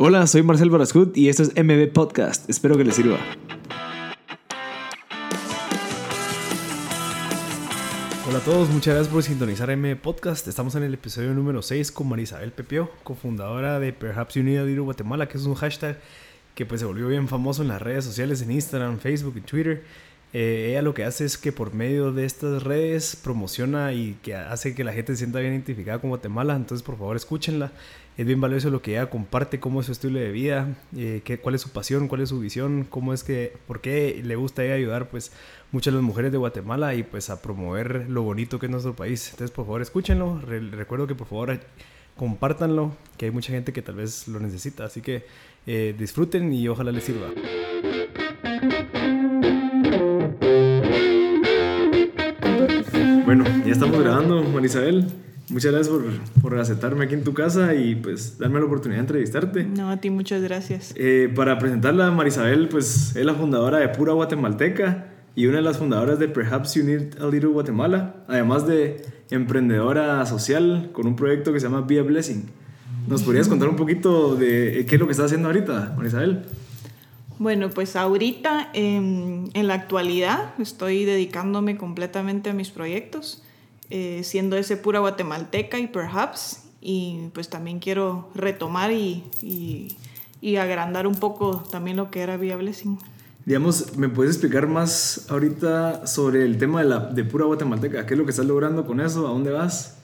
Hola, soy Marcel Barascut y esto es MB Podcast. Espero que les sirva. Hola a todos, muchas gracias por sintonizar MB Podcast. Estamos en el episodio número 6 con Marisabel Pepio, cofundadora de Perhaps You Need a Little Guatemala, que es un hashtag que pues se volvió bien famoso en las redes sociales, en Instagram, Facebook y Twitter. Eh, ella lo que hace es que por medio de estas redes promociona y que hace que la gente se sienta bien identificada con Guatemala. Entonces, por favor, escúchenla. Es bien valioso lo que ella comparte, cómo es su estilo de vida, eh, qué, cuál es su pasión, cuál es su visión, cómo es que, por qué le gusta ella ayudar pues muchas las mujeres de Guatemala y pues a promover lo bonito que es nuestro país. Entonces, por favor, escúchenlo. recuerdo que por favor compártanlo, que hay mucha gente que tal vez lo necesita. Así que eh, disfruten y ojalá les sirva. Bueno, ya estamos grabando, Marisabel. Muchas gracias por, por, aceptarme aquí en tu casa y pues darme la oportunidad de entrevistarte. No, a ti muchas gracias. Eh, para presentarla, Marisabel, pues es la fundadora de Pura Guatemalteca y una de las fundadoras de Perhaps You Need a Little Guatemala, además de emprendedora social con un proyecto que se llama Be a Blessing. ¿Nos podrías contar un poquito de qué es lo que estás haciendo ahorita, Marisabel? Bueno, pues ahorita en la actualidad estoy dedicándome completamente a mis proyectos, eh, siendo ese pura guatemalteca y perhaps, y pues también quiero retomar y, y, agrandar un poco también lo que era Via Blessing. Digamos, ¿me puedes explicar más ahorita sobre el tema de, la, de pura guatemalteca? ¿Qué es lo que estás logrando con eso? ¿A dónde vas?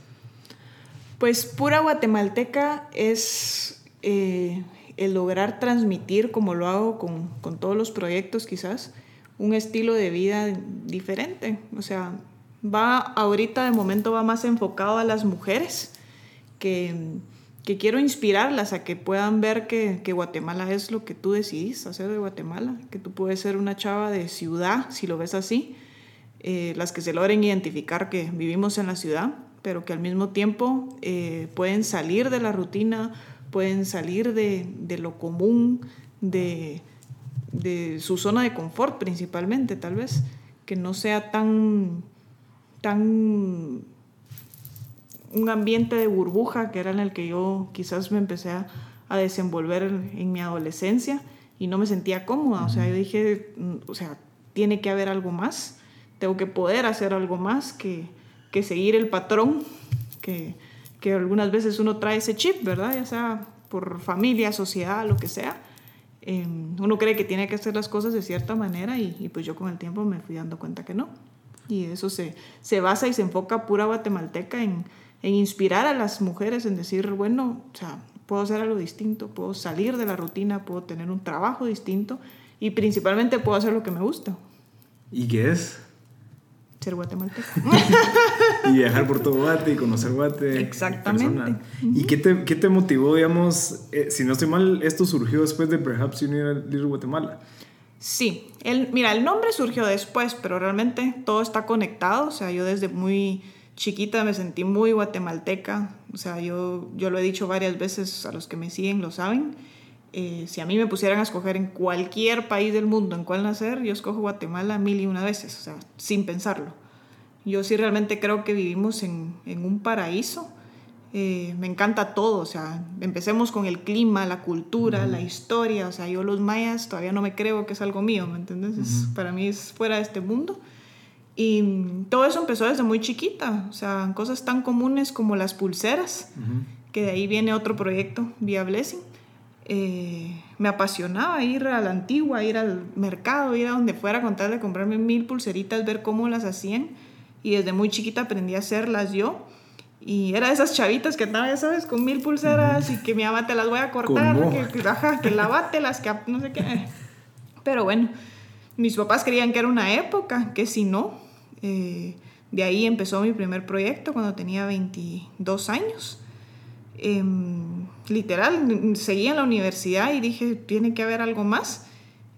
Pues pura guatemalteca es... Eh, el lograr transmitir, como lo hago con, con, todos los proyectos quizás, un estilo de vida diferente. O sea, va ahorita de momento va más enfocado a las mujeres, que, que quiero inspirarlas a que puedan ver que, que, Guatemala es lo que tú decidís hacer de Guatemala, que tú puedes ser una chava de ciudad, si lo ves así, eh, las que se logren identificar que vivimos en la ciudad, pero que al mismo tiempo eh, pueden salir de la rutina pueden salir de, lo común, de, su zona de confort principalmente, tal vez, que no sea tan, tan un ambiente de burbuja que era en el que yo quizás me empecé a, desenvolver en, mi adolescencia y no me sentía cómoda. O sea, yo dije, mm, o sea, tiene que haber algo más, tengo que poder hacer algo más que, que seguir el patrón que, que algunas veces uno trae ese chip, ¿verdad? Ya sea por familia, sociedad, lo que sea. Em, uno cree que tiene que hacer las cosas de cierta manera y, pues yo con el tiempo me fui dando cuenta que no. Y eso se, se basa y se enfoca pura guatemalteca en, en inspirar a las mujeres, en decir, bueno, o sea, puedo hacer algo distinto, puedo salir de la rutina, puedo tener un trabajo distinto y principalmente puedo hacer lo que me gusta. ¿Y qué es? ser guatemalteco. y viajar por todo Guate y conocer Guate. Exactamente. ¿Y qué te, qué te, motivó, digamos, eh, si no estoy mal, esto surgió después de Perhaps You Need Little Guatemala? Sí, el, mira, el nombre surgió después, pero realmente todo está conectado. O sea, yo desde muy chiquita me sentí muy guatemalteca. O sea, yo, yo lo he dicho varias veces, a los que me siguen lo saben. Eh, si a mí me pusieran a escoger en cualquier país del mundo en cuál nacer, yo escojo Guatemala mil y una veces, o sea, sin pensarlo. Yo sí realmente creo que vivimos en, en un paraíso. Eh, me encanta todo, o sea, empecemos con el clima, la cultura, la historia, o sea, yo los mayas todavía no me creo que es algo mío, ¿me entiendes? Para mí es fuera de este mundo. Y todo eso empezó desde muy chiquita, o sea, cosas tan comunes como las pulseras, que de ahí viene otro proyecto, Via Blessing eh, me apasionaba ir a la antigua, ir al mercado, ir a donde fuera con tal de comprarme mil pulseritas, ver cómo las hacían. Y desde muy chiquita aprendí a hacerlas yo. Y era de esas chavitas que estaba, ya sabes, con mil pulseras y que mi mamá te las voy a cortar, que, que, ajá, que las que no sé qué. Pero bueno, mis papás creían que era una época, que si no. Eh, de ahí empezó mi primer proyecto cuando tenía 22 años. Em, literal, seguí en la universidad y dije, tiene que haber algo más.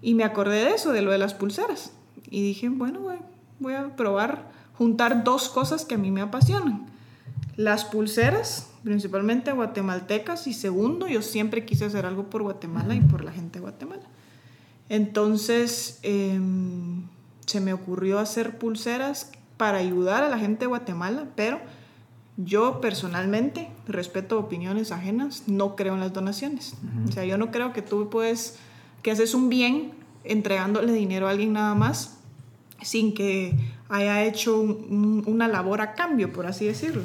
Y me acordé de eso, de lo de las pulseras. Y dije, bueno, voy a probar juntar dos cosas que a mí me apasionan. Las pulseras, principalmente guatemaltecas, y segundo, yo siempre quise hacer algo por Guatemala y por la gente de Guatemala. Entonces, em, se me ocurrió hacer pulseras para ayudar a la gente de Guatemala, pero yo personalmente respeto opiniones ajenas, no creo en las donaciones. O sea, yo no creo que tú puedes, que haces un bien entregándole dinero a alguien nada más sin que haya hecho una labor a cambio, por así decirlo.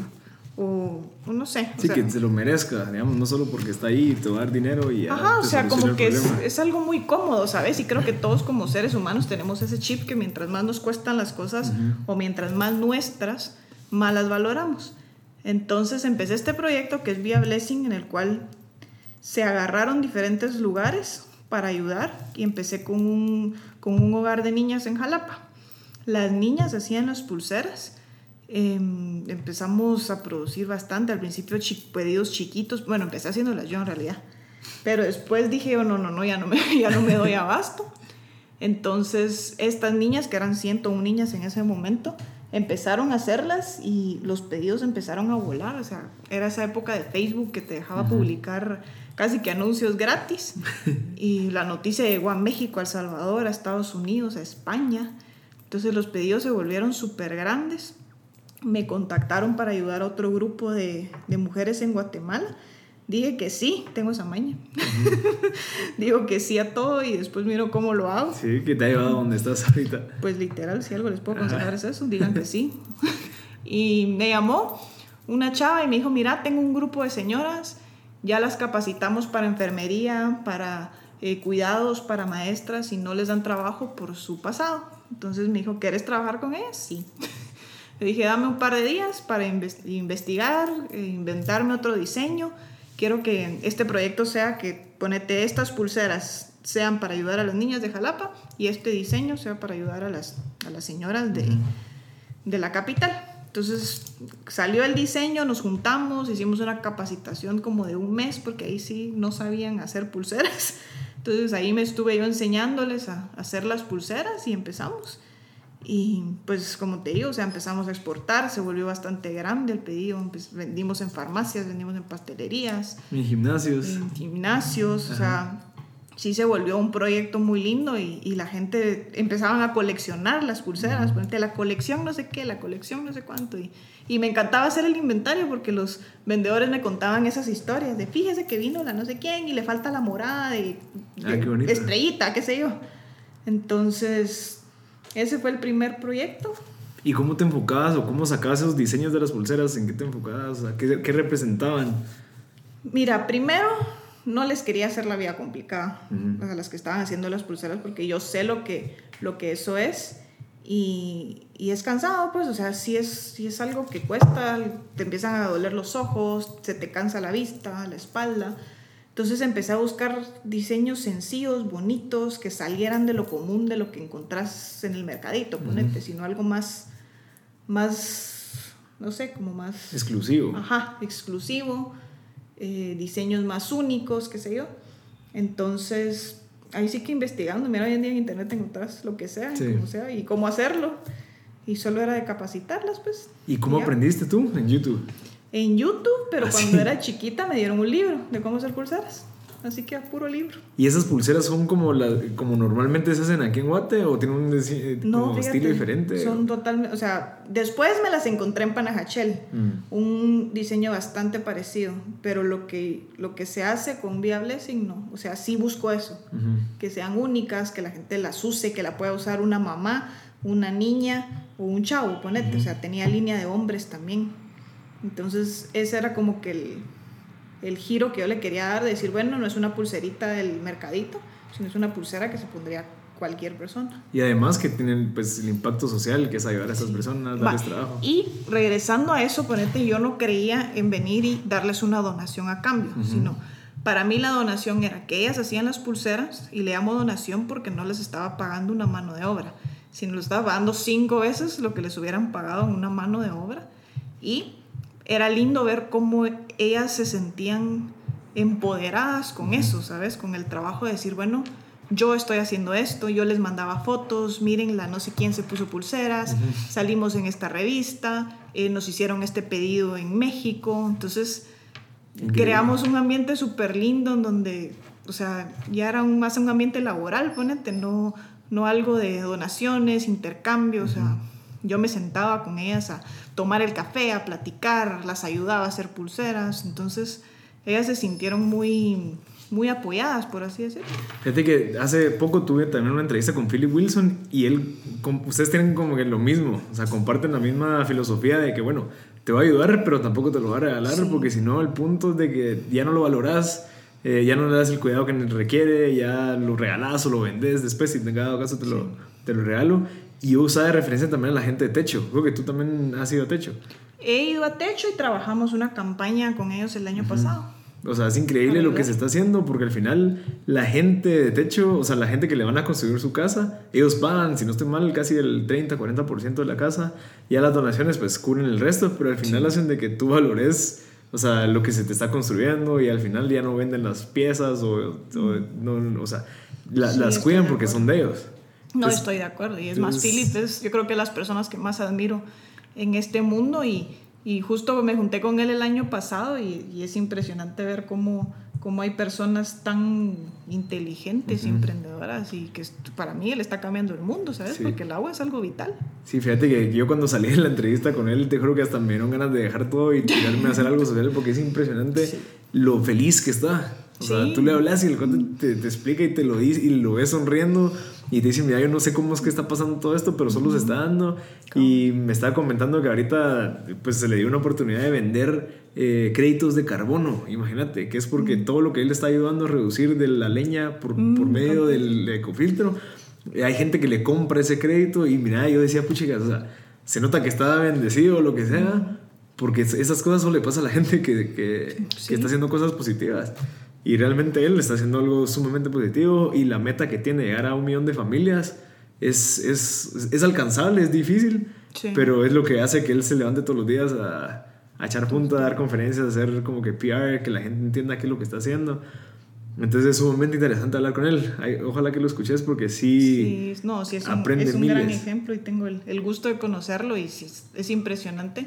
O, no sé. Sí, que se lo merezca, digamos, no solo porque está ahí y te va a dar dinero y Ajá, o sea, como que es, es, algo muy cómodo, ¿sabes? Y creo que todos como seres humanos tenemos ese chip que mientras más nos cuestan las cosas o mientras más nuestras, más las valoramos. Entonces empecé este proyecto que es Via Blessing, en el cual se agarraron diferentes lugares para ayudar y empecé con un, con un hogar de niñas en Jalapa. Las niñas hacían las pulseras Em, empezamos a producir bastante, al principio pedidos chiquitos, bueno, empecé haciéndolas yo en realidad, pero después dije, oh, no, no, no, ya no me, ya no me doy abasto. Entonces, estas niñas, que eran 101 niñas en ese momento, empezaron a hacerlas y los pedidos empezaron a volar. O sea, era esa época de Facebook que te dejaba publicar casi que anuncios gratis. y la noticia llegó a México, a El Salvador, a Estados Unidos, a España. Entonces los pedidos se volvieron súper grandes me contactaron para ayudar a otro grupo de, de mujeres en Guatemala. Dije que sí, tengo esa maña. Digo que sí a todo y después miro cómo lo hago. Sí, que te ha llevado a donde estás ahorita. Pues literal, si algo les puedo aconsejar es eso, digan que sí. y me llamó una chava y me dijo, mira, tengo un grupo de señoras, ya las capacitamos para enfermería, para eh, cuidados, para maestras y no les dan trabajo por su pasado. Entonces me dijo, ¿quieres trabajar con ellas? Sí. Le dije, dame un par de días para investigar, e inventarme otro diseño. Quiero que este proyecto sea que ponete estas pulseras sean para ayudar a las niñas de Jalapa y este diseño sea para ayudar a las, a las señoras de, de la capital. Entonces salió el diseño, nos juntamos, hicimos una capacitación como de un mes porque ahí sí no sabían hacer pulseras. Entonces ahí me estuve yo enseñándoles a hacer las pulseras y empezamos. Y pues como te digo, o sea, empezamos a exportar, se volvió bastante grande el pedido, vendimos en farmacias, vendimos en pastelerías. En gimnasios. En gimnasios, o sea, sí se volvió un proyecto muy lindo y, y la gente empezaban a coleccionar las pulseras, uh la colección no sé qué, la colección no sé cuánto. Y, y, me encantaba hacer el inventario porque los vendedores me contaban esas historias de fíjese que vino la no sé quién y le falta la morada de, ah, qué estrellita, qué sé yo. Entonces ese fue el primer proyecto. ¿Y cómo te enfocabas o cómo sacabas esos diseños de las pulseras? ¿En qué te enfocabas? ¿Qué, qué representaban? Mira, primero no les quería hacer la vida complicada a las que estaban haciendo las pulseras porque yo sé lo que, lo que eso es y, y, es cansado, pues, o sea, si es, si es algo que cuesta, te empiezan a doler los ojos, se te cansa la vista, la espalda. Entonces empecé a buscar diseños sencillos, bonitos, que salieran de lo común, de lo que encontrás en el mercadito, ponete, sino algo más, más, no sé, como más... Exclusivo. Ajá, exclusivo, eh, diseños más únicos, qué sé yo. Entonces, ahí sí que investigando, mira, hoy en día en internet encontrás lo que sea, como sea, y cómo hacerlo. Y solo era de capacitarlas, pues. ¿Y cómo aprendiste tú en YouTube? En YouTube, pero ¿Ah, cuando era chiquita me dieron un libro de cómo hacer pulseras. Así que a puro libro. ¿Y esas pulseras son como, la, como normalmente se hacen aquí en Guate o tienen un, estilo diferente? Son totalmente, o sea, después me las encontré en Panajachel, mm. un diseño bastante parecido, pero lo que, lo que se hace con Via Blessing no, o sea, sí busco eso, que sean únicas, que la gente las use, que la pueda usar una mamá, una niña o un chavo, ponete, o sea, tenía línea de hombres también. Entonces ese era como que el, el giro que yo le quería dar, de decir, bueno, no es una pulserita del mercadito, sino es una pulsera que se pondría cualquier persona. Y además que tienen pues el impacto social, que es ayudar a esas personas, darles trabajo. Y regresando a eso, ponete, yo no creía en venir y darles una donación a cambio, sino para mí la donación era que ellas hacían las pulseras y le llamo donación porque no les estaba pagando una mano de obra, sino les estaba pagando cinco veces lo que les hubieran pagado en una mano de obra. Y era lindo ver cómo ellas se sentían empoderadas con eso, ¿sabes? Con el trabajo de decir, bueno, yo estoy haciendo esto, yo les mandaba fotos, miren la no sé quién se puso pulseras, salimos en esta revista, eh, nos hicieron este pedido en México, entonces creamos un ambiente súper lindo en donde, o sea, ya era un, más un ambiente laboral, ponete, no, no algo de donaciones, intercambios, o sea, yo me sentaba con ellas a tomar el café, a platicar, las ayudaba a hacer pulseras, entonces ellas se sintieron muy, muy apoyadas, por así decirlo. Fíjate que hace poco tuve también una entrevista con Philip Wilson y él, ustedes tienen como que lo mismo, o sea, comparten la misma filosofía de que, bueno, te va a ayudar, pero tampoco te lo va a regalar, porque si no, el punto es de que ya no lo valoras, eh, ya no le das el cuidado que requiere, ya lo regalas o lo vendes después, si en cada caso te, lo, te lo regalo. Y yo usaba de referencia también a la gente de Techo. Creo que tú también has ido a Techo. He ido a Techo y trabajamos una campaña con ellos el año pasado. O sea, es increíble lo que se está haciendo porque al final la gente de techo, o sea, la gente que le van a construir su casa, ellos pagan, si no estoy mal, casi el 30, 40% de la casa. Ya las donaciones pues cubren el resto, pero al final hacen de que tú valores, o sea, lo que se te está construyendo y al final ya no venden las piezas o, no, o sea, las cuidan porque son de ellos. No estoy de acuerdo. Y es más, Philip es, yo creo que las personas que más admiro en este mundo y y justo me junté con él el año pasado y, es impresionante ver cómo, cómo, hay personas tan inteligentes y emprendedoras y que para mí él está cambiando el mundo, ¿sabes? Porque el agua es algo vital. Sí, fíjate que yo cuando salí de la entrevista con él, te juro que hasta me dieron ganas de dejar todo y tirarme a hacer algo social porque es impresionante lo feliz que está. O sea, tú le hablas y el cuate te, te, explica y te lo dice y lo ves sonriendo y te dice, mira, yo no sé cómo es que está pasando todo esto, pero solo se está dando. Y me estaba comentando que ahorita pues se le dio una oportunidad de vender eh, créditos de carbono, imagínate, que es porque todo lo que él está ayudando a reducir de la leña por, por medio del ecofiltro, hay gente que le compra ese crédito y mira, yo decía, puchigas, o sea, se nota que está bendecido o lo que sea, porque esas cosas solo le pasa a la gente que, que, que está haciendo cosas positivas. Y realmente él está haciendo algo sumamente positivo y la meta que tiene llegar a un millón de familias es, es, es alcanzable, es difícil, pero es lo que hace que él se levante todos los días a, a echar punta, a dar conferencias, a hacer como que PR, que la gente entienda qué es lo que está haciendo. Entonces es sumamente interesante hablar con él. ojalá que lo escuches porque sí, sí no, sí es un, es un gran ejemplo y tengo el, el, gusto de conocerlo y sí, es impresionante.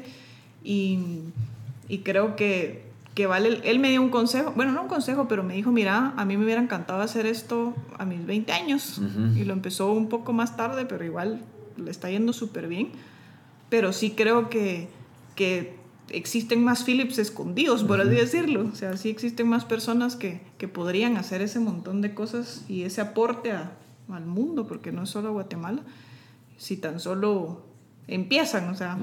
Y, y creo que que vale, él me dio un consejo, bueno, no un consejo, pero me dijo, mira, a mí me hubiera encantado hacer esto a mis 20 años. Y lo empezó un poco más tarde, pero igual le está yendo súper bien. Pero sí creo que, que existen más Philips escondidos, por así decirlo. O sea, sí existen más personas que, que podrían hacer ese montón de cosas y ese aporte a, al mundo, porque no es solo Guatemala, si tan solo empiezan, o sea...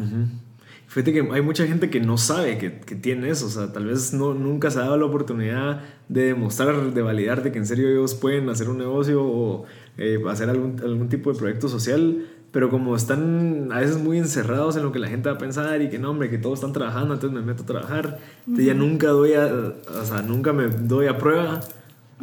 Fíjate que hay mucha gente que no sabe que, que, tiene eso, o sea, tal vez no, nunca se ha dado la oportunidad de demostrar, de validar de que en serio ellos pueden hacer un negocio o eh, hacer algún, algún tipo de proyecto social, pero como están a veces muy encerrados en lo que la gente va a pensar y que no, hombre, que todos están trabajando, entonces me meto a trabajar, ya nunca doy a, o sea, nunca me doy a prueba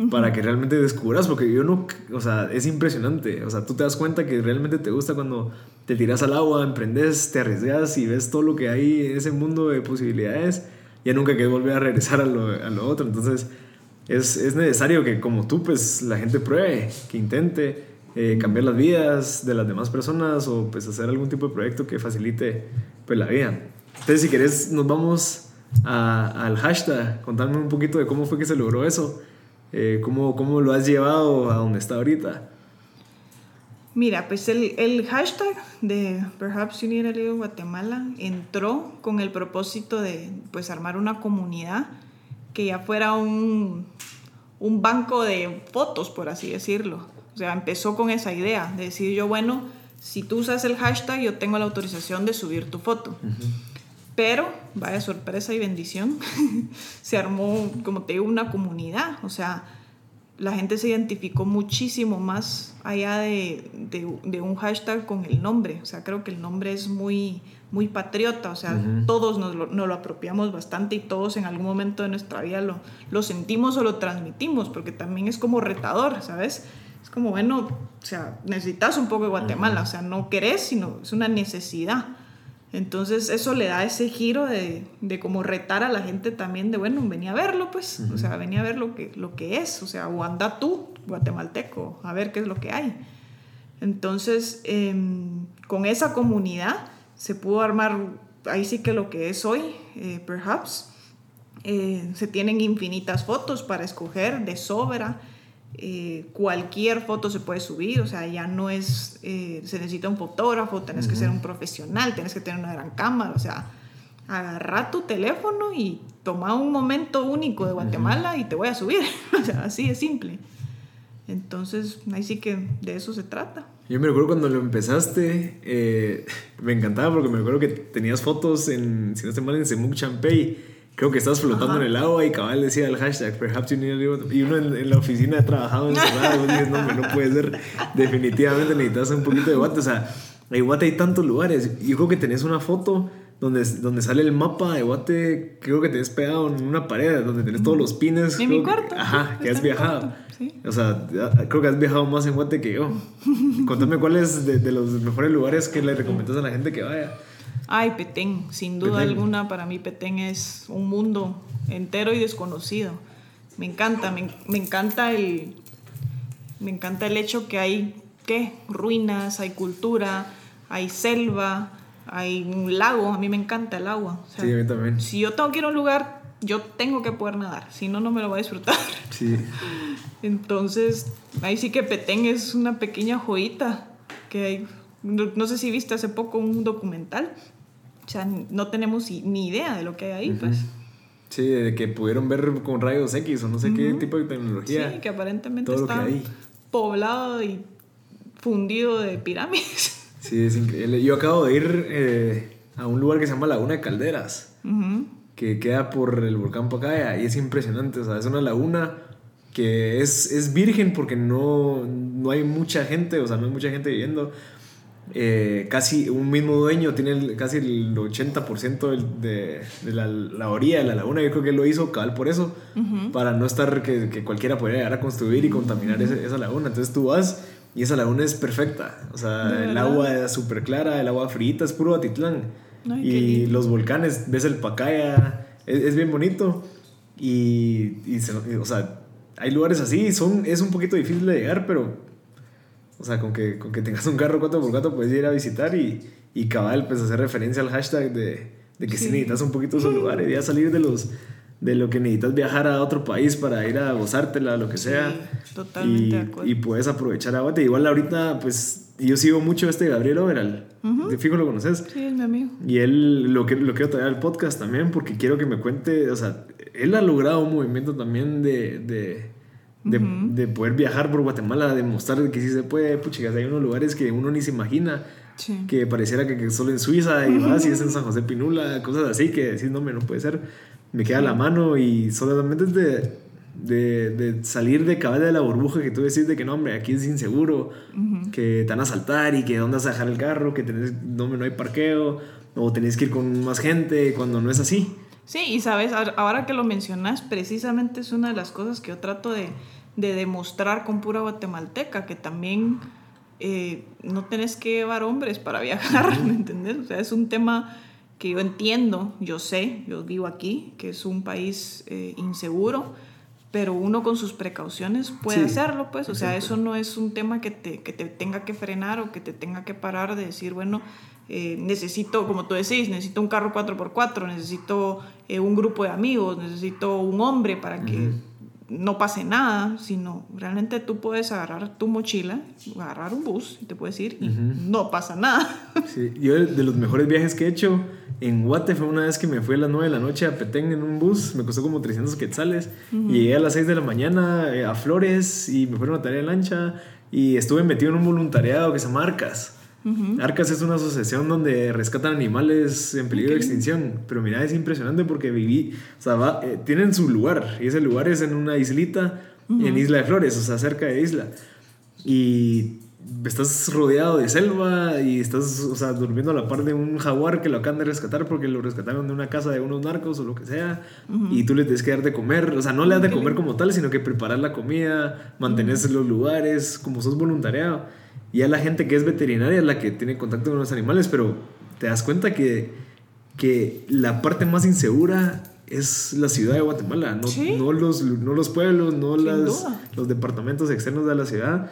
para que realmente descubras, porque yo no, o sea, es impresionante, o sea, tú te das cuenta que realmente te gusta cuando te tiras al agua, emprendes, te arriesgas y ves todo lo que hay en ese mundo de posibilidades, ya nunca quieres volver a regresar a lo, a lo otro, entonces es, es, necesario que como tú, pues la gente pruebe, que intente eh, cambiar las vidas de las demás personas o pues hacer algún tipo de proyecto que facilite pues la vida. Entonces si querés nos vamos al hashtag, contarme un poquito de cómo fue que se logró eso eh, ¿cómo, ¿cómo, lo has llevado a donde está ahorita? Mira, pues el, el hashtag de Perhaps You Need a Little Guatemala entró con el propósito de pues armar una comunidad que ya fuera un, un banco de fotos, por así decirlo. O sea, empezó con esa idea de decir yo, bueno, si tú usas el hashtag, yo tengo la autorización de subir tu foto. Pero, vaya sorpresa y bendición, se armó, como te digo, una comunidad. O sea, la gente se identificó muchísimo más allá de, de, un hashtag con el nombre. O sea, creo que el nombre es muy, muy patriota. O sea, todos nos lo, nos lo, apropiamos bastante y todos en algún momento de nuestra vida lo, lo sentimos o lo transmitimos, porque también es como retador, ¿sabes? Es como, bueno, o sea, necesitas un poco de Guatemala. O sea, no querés, sino es una necesidad. Entonces eso le da ese giro de, de como retar a la gente también de, bueno, venía a verlo, pues, o sea, venía a ver lo que, lo que es, o sea, o anda tú, guatemalteco, a ver qué es lo que hay. Entonces, em, con esa comunidad se pudo armar, ahí sí que lo que es hoy, eh, perhaps, eh, se tienen infinitas fotos para escoger de sobra. Eh, cualquier foto se puede subir, o sea, ya no es, eh, se necesita un fotógrafo, tenés que ser un profesional, tenés que tener una gran cámara, o sea, agarra tu teléfono y toma un momento único de Guatemala y te voy a subir, o sea, así de simple. Entonces, ahí sí que de eso se trata. Yo me recuerdo cuando lo empezaste, eh, me encantaba porque me recuerdo que tenías fotos en, si no estoy mal, en Semuc Champey creo que estás flotando en el agua y cabal decía el hashtag, perhaps you need a Y uno en, la oficina ha trabajado en y dices, no, no puede ser, definitivamente necesitas un poquito de guate. O sea, en Guate hay tantos lugares. Yo creo que tenés una foto donde, donde sale el mapa de Guate, creo que tenés pegado en una pared, donde tenés todos los pines. En mi cuarto. ajá, que has viajado. O sea, creo que has viajado más en Guate que yo. Contame cuáles de, de los mejores lugares que le recomendás a la gente que vaya. Ay, Petén, sin duda alguna, para mí Petén es un mundo entero y desconocido. Me encanta, me, encanta el, me encanta el hecho que hay, ¿qué? Ruinas, hay cultura, hay selva, hay un lago, a mí me encanta el agua. sí, a mí también. Si yo tengo que ir a un lugar, yo tengo que poder nadar, si no, no me lo voy a disfrutar. Sí. Entonces, ahí sí que Petén es una pequeña joyita que hay. No, sé si viste hace poco un documental o sea, no tenemos ni idea de lo que hay ahí, pues. Sí, de que pudieron ver con rayos X o no sé qué tipo de tecnología. Sí, que aparentemente está poblado y fundido de pirámides. Sí, es increíble. Yo acabo de ir eh, a un lugar que se llama Laguna de Calderas, que queda por el volcán Pacaya y es impresionante. O sea, es una laguna que es, es virgen porque no, no hay mucha gente, o sea, no hay mucha gente viviendo eh, casi un mismo dueño tiene casi el 80% de, de la, la, orilla de la laguna. Yo creo que lo hizo cabal por eso, para no estar que, que, cualquiera pudiera llegar a construir y contaminar esa laguna. Entonces tú vas y esa laguna es perfecta. O sea, el agua es súper clara, el agua frita, es puro Atitlán. y los volcanes, ves el Pacaya, es, bien bonito. Y, y o sea, hay lugares así, son, es un poquito difícil de llegar, pero o sea, con que, con que tengas un carro 4x4 puedes ir a visitar y, y cabal, pues hacer referencia al hashtag de, de que si necesitas un poquito esos lugares, ya salir de los de lo que necesitas viajar a otro país para ir a gozártela, lo que sea. totalmente y, de acuerdo. Y puedes aprovechar a Igual ahorita, pues, yo sigo mucho este Gabriel Overal. De fijo lo conoces. Sí, es mi amigo. Y él lo, que, lo quiero traer al podcast también porque quiero que me cuente, o sea, él ha logrado un movimiento también de, de de, de, poder viajar por Guatemala, demostrar que sí se puede. Puchigas, hay unos lugares que uno ni se imagina. Que pareciera que, solo en Suiza y más, y es en San José Pinula, cosas así que decís, no, me no puede ser. Me queda la mano y solamente es de, de, de, salir de cabeza de la burbuja que tú decís de que no, hombre, aquí es inseguro, que te van a saltar y que dónde vas a dejar el carro, que tenés, no, no hay parqueo, o tenés que ir con más gente cuando no es así. Sí, y sabes, ahora que lo mencionas, precisamente es una de las cosas que yo trato de, de demostrar con pura guatemalteca, que también eh, no tenés que llevar hombres para viajar, ¿me entendés? O sea, es un tema que yo entiendo, yo sé, yo vivo aquí, que es un país eh, inseguro, pero uno con sus precauciones puede hacerlo, pues, o sea, eso no es un tema que te, que te tenga que frenar o que te tenga que parar de decir, bueno, eh, necesito, como tú decís, necesito un carro 4x4, necesito eh, un grupo de amigos, necesito un hombre para que no pase nada, sino realmente tú puedes agarrar tu mochila, agarrar un bus y te puedes ir y no pasa nada. Sí, yo de los mejores viajes que he hecho en Guate fue una vez que me fui a las 9 de la noche a Petén en un bus, me costó como 300 quetzales, y llegué a las 6 de la mañana eh, a Flores y me fueron a tarea de lancha y estuve metido en un voluntariado que se Arcas. Arcas es una asociación donde rescatan animales en peligro de extinción. Pero mira, es impresionante porque viví, o sea, eh, tienen su lugar. Y ese lugar es en una islita, en Isla de Flores, o sea, cerca de Isla. Y estás rodeado de selva y estás, o sea, durmiendo a la par de un jaguar que lo acaban de rescatar porque lo rescataron de una casa de unos narcos o lo que sea. Y tú le tienes que dar de comer, o sea, no le das de comer como tal, sino que preparar la comida, mantener los lugares, como sos voluntariado. Y a la gente que es veterinaria es la que tiene contacto con los animales, pero te das cuenta que, que la parte más insegura es la ciudad de Guatemala, no, no, los, no los pueblos, no las, los departamentos externos de la ciudad.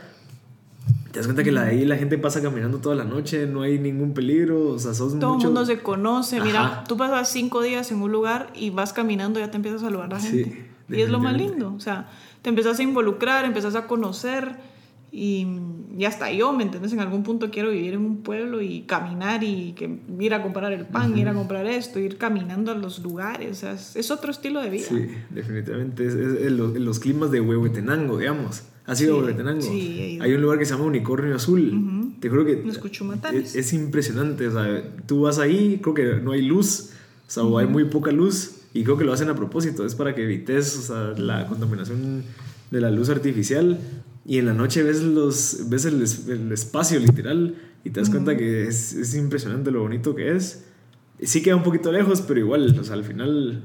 Te das cuenta que la, ahí la gente pasa caminando toda la noche, no hay ningún peligro, o sea, sos Todo el mundo se conoce, mira, tú pasas cinco días en un lugar y vas caminando ya te empiezas a saludar a la gente. y es lo más lindo, o sea, te empezás a involucrar, empezás a conocer y, y, hasta yo, ¿me entiendes? En algún punto quiero vivir en un pueblo y caminar y que, ir a comprar el pan, ir a comprar esto, ir caminando a los lugares. O sea, es, es, otro estilo de vida. Sí, definitivamente. Es, es, los, climas de Huehuetenango, digamos. ¿Ha sido sí, Huehuetenango? Sí, Hay un lugar que se llama Unicornio Azul. Uh -huh. Te juro que es, es, impresionante. O sea, tú vas ahí, creo que no hay luz, o sea, uh -huh. hay muy poca luz. Y creo que lo hacen a propósito. Es para que evites o sea, la contaminación de la luz artificial y en la noche ves, los, ves el, el espacio literal y te das cuenta que es, es, impresionante lo bonito que es. Sí queda un poquito lejos, pero igual, o sea, al final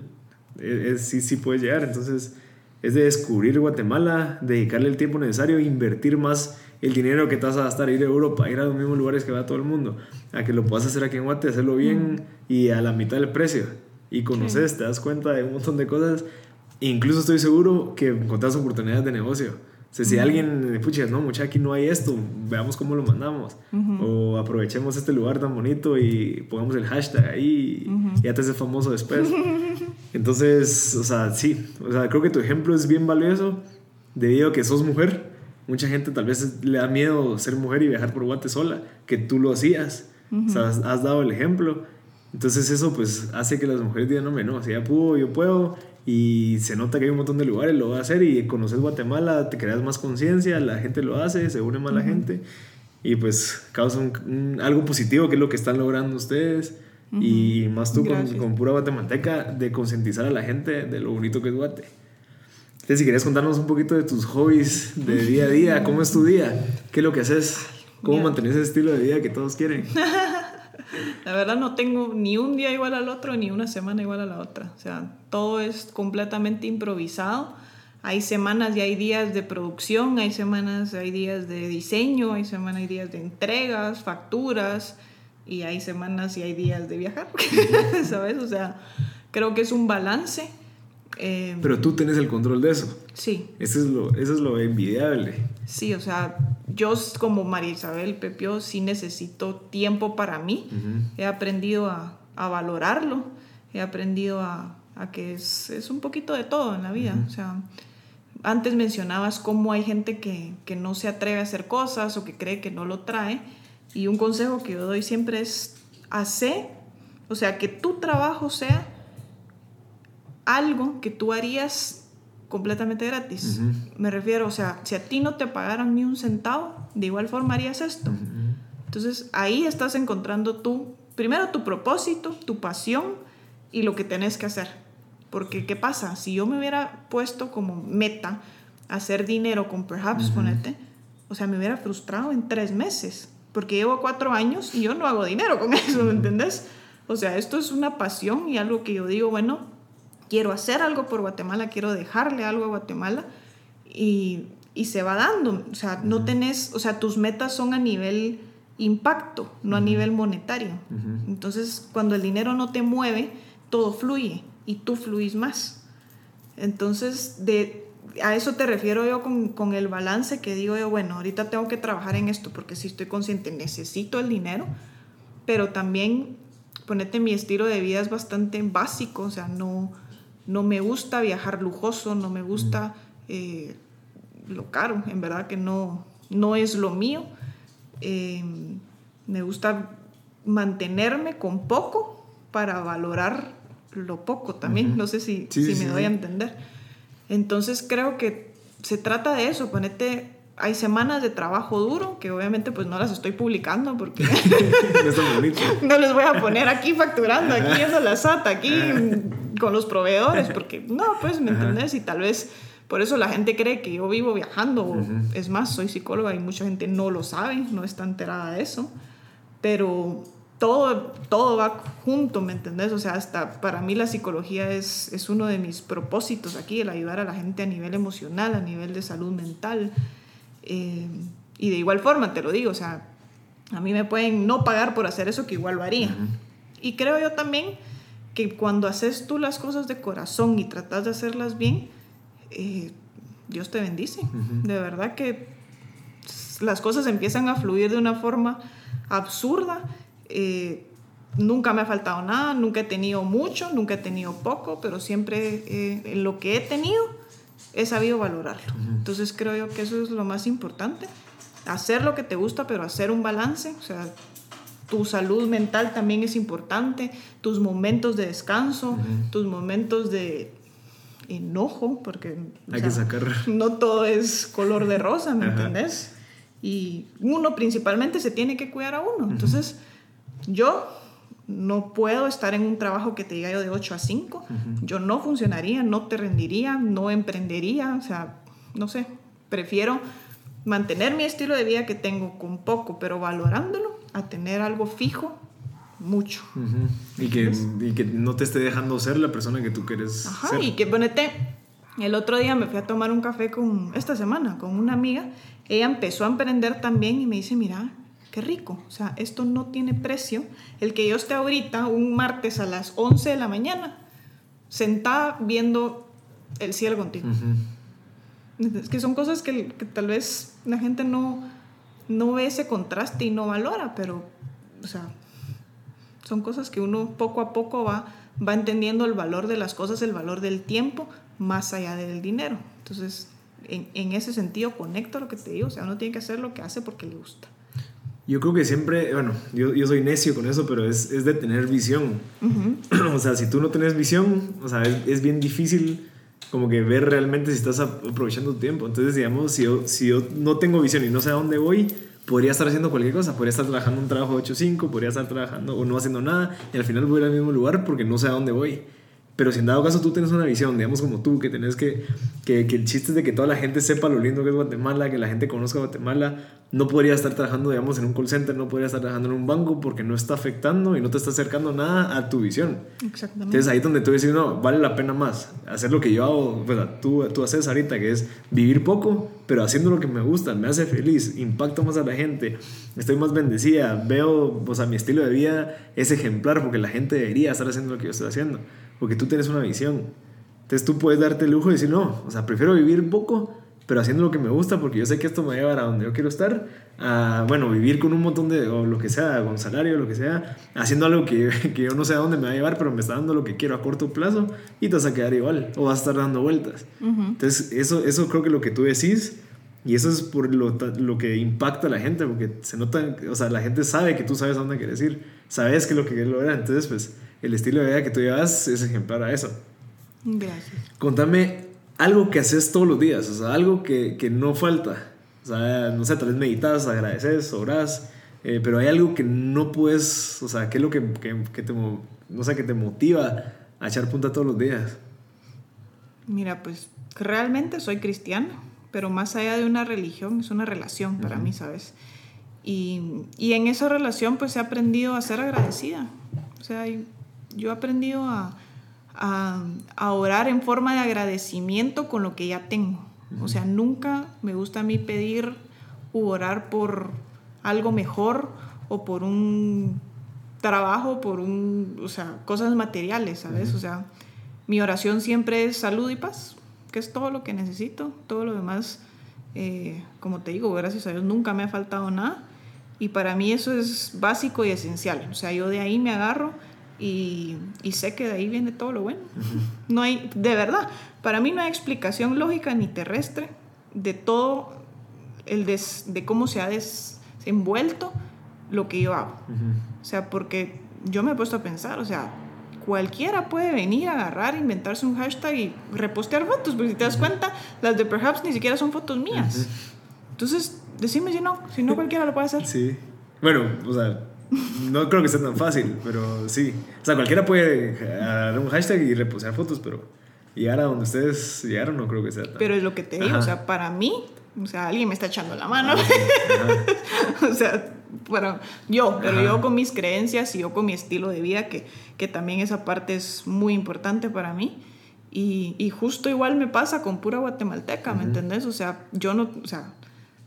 es, sí, sí puedes llegar. Entonces es de descubrir Guatemala, dedicarle el tiempo necesario, invertir más el dinero que te vas a gastar, ir a Europa, ir a los mismos lugares que va todo el mundo, a que lo puedas hacer aquí en Guate, hacerlo bien y a la mitad del precio. Y conoces, te das cuenta de un montón de cosas. Incluso estoy seguro que encontrás oportunidades de negocio. O sea, si alguien, pucha, no, mucha, aquí no hay esto, veamos cómo lo mandamos. Uh -huh. O aprovechemos este lugar tan bonito y pongamos el hashtag ahí y uh -huh. ya te haces famoso después. Entonces, o sea, sí, o sea, creo que tu ejemplo es bien valioso debido a que sos mujer. Mucha gente tal vez le da miedo ser mujer y viajar por Guate sola, que tú lo hacías. O sea, has, has, dado el ejemplo. Entonces eso pues hace que las mujeres digan, no, no, si ella pudo, yo puedo y se nota que hay un montón de lugares, lo va a hacer y conoces Guatemala, te creas más conciencia, la gente lo hace, se une más la gente y pues causa un, un, algo positivo que es lo que están logrando ustedes uh -huh. y más tú con, con, pura guatemalteca de concientizar a la gente de lo bonito que es Guate. Entonces, si querías contarnos un poquito de tus hobbies de día a día, ¿cómo es tu día? ¿Qué es lo que haces? ¿Cómo mantienes ese estilo de vida que todos quieren? La verdad no tengo ni un día igual al otro, ni una semana igual a la otra. O sea, todo es completamente improvisado. Hay semanas y hay días de producción, hay semanas, hay días de diseño, hay semanas y días de entregas, facturas, y hay semanas y hay días de viajar, ¿sabes? O sea, creo que es un balance. Eh, Pero tú tienes el control de eso. Sí. Eso es lo, eso es lo envidiable. Sí, o sea, yo como María Isabel Pepio sí necesito tiempo para mí. Uh -huh. He aprendido a, a, valorarlo, he aprendido a, a que es, es, un poquito de todo en la vida. Uh -huh. O sea, antes mencionabas cómo hay gente que, que no se atreve a hacer cosas o que cree que no lo trae. Y un consejo que yo doy siempre es hacer, o sea, que tu trabajo sea algo que tú harías completamente gratis. Uh -huh. Me refiero, o sea, si a ti no te pagaran ni un centavo, de igual forma harías esto. Uh -huh. Entonces ahí estás encontrando tú, primero tu propósito, tu pasión y lo que tenés que hacer. Porque, ¿qué pasa? Si yo me hubiera puesto como meta hacer dinero con Perhaps, uh -huh. ponete, o sea, me hubiera frustrado en tres meses. Porque llevo cuatro años y yo no hago dinero con eso, ¿me entendés? O sea, esto es una pasión y algo que yo digo, bueno, quiero hacer algo por Guatemala, quiero dejarle algo a Guatemala y, y se va dando. O sea, no tenés, o sea, tus metas son a nivel impacto, no a nivel monetario. Uh -huh. Entonces, cuando el dinero no te mueve, todo fluye y tú fluís más. Entonces, de, a eso te refiero yo con, con, el balance que digo yo, bueno, ahorita tengo que trabajar en esto porque si estoy consciente, necesito el dinero, pero también, ponete, mi estilo de vida es bastante básico, o sea, no, no me gusta viajar lujoso, no me gusta eh, lo caro, en verdad que no, no es lo mío. Eh, me gusta mantenerme con poco para valorar lo poco también, uh -huh. no sé si, sí, si sí, me doy a entender. Entonces creo que se trata de eso, ponete, hay semanas de trabajo duro que obviamente pues no las estoy publicando porque no les voy a poner aquí facturando, aquí yendo la SAT, aquí con los proveedores, porque no, pues, ¿me entendés? Y tal vez por eso la gente cree que yo vivo viajando. Uh -huh. Es más, soy psicóloga y mucha gente no lo sabe, no está enterada de eso. Pero todo, todo va junto, ¿me entendés? O sea, hasta para mí la psicología es, es uno de mis propósitos aquí, el ayudar a la gente a nivel emocional, a nivel de salud mental. Eh, y de igual forma, te lo digo, o sea, a mí me pueden no pagar por hacer eso, que igual lo haría. Uh -huh. Y creo yo también que cuando haces tú las cosas de corazón y tratas de hacerlas bien, eh, Dios te bendice. Uh -huh. De verdad que las cosas empiezan a fluir de una forma absurda. Eh, nunca me ha faltado nada, nunca he tenido mucho, nunca he tenido poco, pero siempre eh, lo que he tenido he sabido valorarlo. Entonces creo yo que eso es lo más importante. Hacer lo que te gusta, pero hacer un balance. O sea, tu salud mental también es importante, tus momentos de descanso, tus momentos de enojo, porque hay que sacar. No todo es color de rosa, ¿me entendés? Y uno principalmente se tiene que cuidar a uno. Entonces, yo no puedo estar en un trabajo que te diga yo de 8 a 5. Yo no funcionaría, no te rendiría, no emprendería. O sea, no sé, prefiero mantener mi estilo de vida que tengo con poco, pero valorándolo, a tener algo fijo mucho. y, que, y, que, no te esté dejando ser la persona que tú quieres Ajá, y que ponete, el otro día me fui a tomar un café con, esta semana, con una amiga, ella empezó a emprender también y me dice, mira, qué rico, o sea, esto no tiene precio, el que yo esté ahorita un martes a las 11 de la mañana, sentada viendo el cielo contigo. Es que son cosas que, que, tal vez la gente no, no ve ese contraste y no valora, pero, o sea, son cosas que uno poco a poco va, va entendiendo el valor de las cosas, el valor del tiempo, más allá del dinero. Entonces, en, en ese sentido, conecto a lo que te digo. O sea, uno tiene que hacer lo que hace porque le gusta. Yo creo que siempre, bueno, yo, yo soy necio con eso, pero es, es de tener visión. o sea, si tú no tienes visión, o sea, es, es, bien difícil como que ver realmente si estás aprovechando tu tiempo. Entonces, digamos, si yo, si yo no tengo visión y no sé a dónde voy, podría estar haciendo cualquier cosa, podría estar trabajando un trabajo de 8-5, podría estar trabajando o no haciendo nada y al final voy a ir al mismo lugar porque no sé a dónde voy. Pero si en dado caso tú tienes una visión, digamos como tú, que tenés que, que, que el chiste es de que toda la gente sepa lo lindo que es Guatemala, que la gente conozca Guatemala, no podría estar trabajando, digamos, en un call center, no podría estar trabajando en un banco porque no está afectando y no te está acercando nada a tu visión. Exactamente. Entonces ahí es donde tú dices, no, vale la pena más hacer lo que yo hago, pues, tú, tú haces ahorita, que es vivir poco, pero haciendo lo que me gusta, me hace feliz, impacto más a la gente, estoy más bendecida, veo, o sea, mi estilo de vida es ejemplar porque la gente debería estar haciendo lo que yo estoy haciendo, porque tú tienes una visión. Entonces tú puedes darte el lujo de decir, no, o sea, prefiero vivir poco pero haciendo lo que me gusta porque yo sé que esto me va a llevar a donde yo quiero estar, a, bueno, vivir con un montón de, o lo que sea, con salario, lo que sea, haciendo algo que, que, yo no sé a dónde me va a llevar, pero me está dando lo que quiero a corto plazo y te vas a quedar igual o vas a estar dando vueltas. Entonces, eso, eso creo que lo que tú decís, y eso es por lo, lo, que impacta a la gente, porque se nota, o sea, la gente sabe que tú sabes a dónde quieres ir, sabes que lo que quieres lograr, entonces, pues, el estilo de vida que tú llevas es ejemplar a eso. Gracias. Contame algo que haces todos los días, o sea, algo que, que no falta. O sea, no sé, tal vez meditas, agradeces, oras, eh, pero hay algo que no puedes, o sea, ¿qué es lo que, que, que, te, no sé, que te motiva a echar punta todos los días? Mira, pues realmente soy cristiana, pero más allá de una religión, es una relación para mí, ¿sabes? Y, y, en esa relación pues he aprendido a ser agradecida. O sea, yo he aprendido a, a, orar en forma de agradecimiento con lo que ya tengo. O sea, nunca me gusta a mí pedir u orar por algo mejor o por un trabajo, por un, o sea, cosas materiales, ¿sabes? O sea, mi oración siempre es salud y paz, que es todo lo que necesito, todo lo demás, eh, como te digo, gracias a Dios nunca me ha faltado nada y para mí eso es básico y esencial, o sea, yo de ahí me agarro y, sé que de ahí viene todo lo bueno. No hay, de verdad, para mí no hay explicación lógica ni terrestre de todo el de cómo se ha desenvuelto lo que yo hago. O sea, porque yo me he puesto a pensar, o sea, cualquiera puede venir a agarrar, inventarse un hashtag y repostear fotos, porque si te das cuenta, las de Perhaps ni siquiera son fotos mías. Entonces, decime si no, si no cualquiera lo puede hacer. Sí. Bueno, o sea, no creo que sea tan fácil, pero sí. O sea, cualquiera puede dar un hashtag y reposar fotos, pero llegar a donde ustedes llegaron no creo que sea tan... Pero es lo que te digo, o sea, para mí, o sea, alguien me está echando la mano. o sea, bueno, yo, pero yo con mis creencias y yo con mi estilo de vida, que, que también esa parte es muy importante para mí. Y, y justo igual me pasa con pura guatemalteca, ¿me entendés? O sea, yo no, o sea,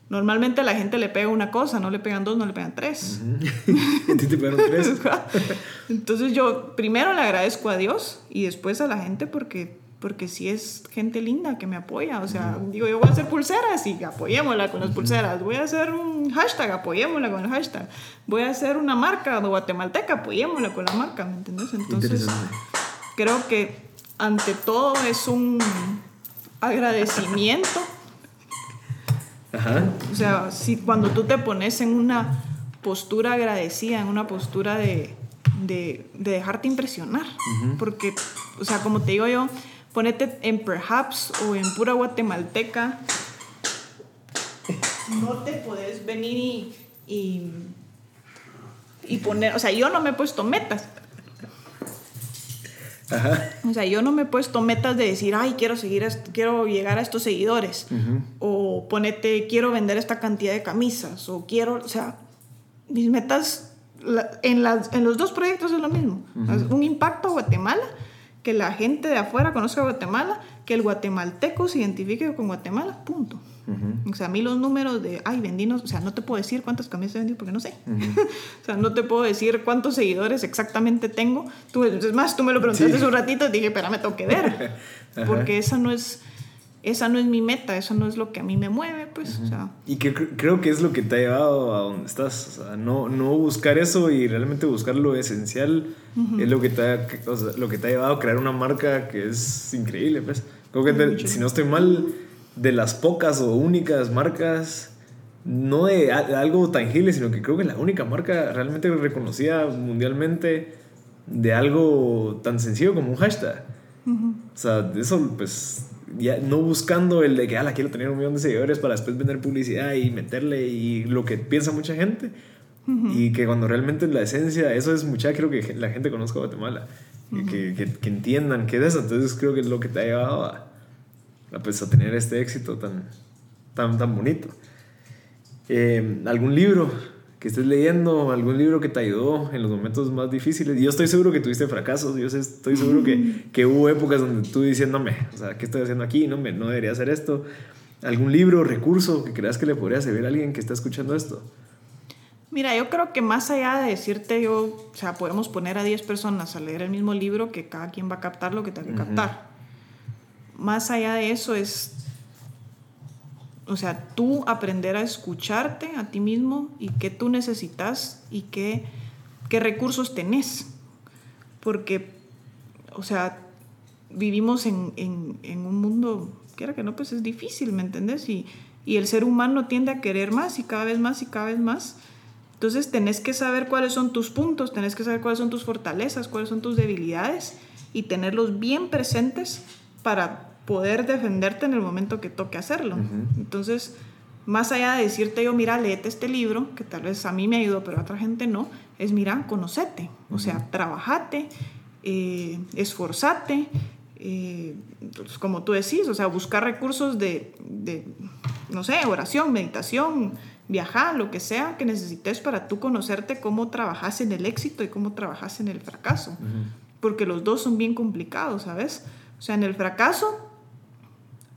Normalmente a la gente le pega una cosa, no le pegan dos, no le pegan tres. te pegan tres. Entonces yo primero le agradezco a Dios y después a la gente porque, porque sí es gente linda que me apoya. O sea, digo, yo voy a hacer pulseras y apoyémosla con las pulseras. Voy a hacer un hashtag, apoyémosla con el hashtag. Voy a hacer una marca de guatemalteca, apoyémosla con la marca, ¿me entiendes? Entonces, creo que ante todo es un agradecimiento. Ajá. O sea, si cuando tú te pones en una postura agradecida, en una postura de, de, de dejarte impresionar. Porque, o sea, como te digo yo, ponete en Perhaps o en pura guatemalteca, no te puedes venir y, y, y poner, o sea, yo no me he puesto metas. Ajá. O sea, yo no me he puesto metas de decir, ay, quiero seguir, a quiero llegar a estos seguidores. O ponete, quiero vender esta cantidad de camisas. O quiero, o sea, mis metas la- en, las, en los dos proyectos es lo mismo. Un impacto a Guatemala, que la gente de afuera conozca Guatemala, que el guatemalteco se identifique con Guatemala, punto. O sea, a mí los números de, ay, vendí, no- o sea, no te puedo decir cuántas camisas vendí porque no sé. o sea, no te puedo decir cuántos seguidores exactamente tengo. Tú, es más, tú me lo preguntaste Sí. hace un ratito y dije, espera, me tengo que ver. Ajá. porque esa no es, esa no es mi meta, eso no es lo que a mí me mueve, pues, o sea. Y que cre- creo que es lo que te ha llevado a donde estás. O sea, no, no buscar eso y realmente buscar lo esencial es lo que, te ha, o sea, lo que te ha llevado a crear una marca que es increíble. Pues. Creo que, te- si no estoy mal, de las pocas o únicas marcas, no de algo tangible, sino que creo que la única marca realmente reconocida mundialmente de algo tan sencillo como un hashtag. O sea, eso pues ya no buscando el de que, la quiero tener un millón de seguidores para después vender publicidad y meterle y lo que piensa mucha gente. Y que cuando realmente la esencia, eso es mucha, creo que la gente conozca Guatemala. y que, que, que entiendan qué es eso. Entonces creo que es lo que te ha llevado a, pues, a tener este éxito tan, tan, tan bonito. Eh, ¿Algún libro que estés leyendo? ¿Algún libro que te ayudó en los momentos más difíciles? Yo estoy seguro que tuviste fracasos. Yo estoy seguro que, que hubo épocas donde tú diciéndome, o sea, ¿qué estoy haciendo aquí? No, me, no debería hacer esto. ¿Algún libro, recurso que creas que le podría servir a alguien que está escuchando esto? Mira, yo creo que más allá de decirte yo, o sea, podemos poner a 10 personas a leer el mismo libro que cada quien va a captar lo que tenga que Ujú. captar. Más allá de eso es, o sea, tú aprender a escucharte a ti mismo y qué tú necesitas y qué, qué recursos tenés. Porque, o sea, vivimos en, en, un mundo, quiera que no, pues es difícil, ¿me entendés? Y, y el ser humano tiende a querer más y cada vez más y cada vez más. Entonces tenés que saber cuáles son tus puntos, tenés que saber cuáles son tus fortalezas, cuáles son tus debilidades y tenerlos bien presentes para poder defenderte en el momento que toque hacerlo. Entonces, más allá de decirte yo, mira, léete este libro, que tal vez a mí me ayudó, pero a otra gente no, es mira, conocete, o sea, trabajate, eh, esforzate, eh, pues, como tú decís, o sea, buscar recursos de, de, no sé, oración, meditación, viajar, lo que sea que necesites para tú conocerte cómo trabajas en el éxito y cómo trabajas en el fracaso. Porque los dos son bien complicados, ¿sabes? O sea, en el fracaso,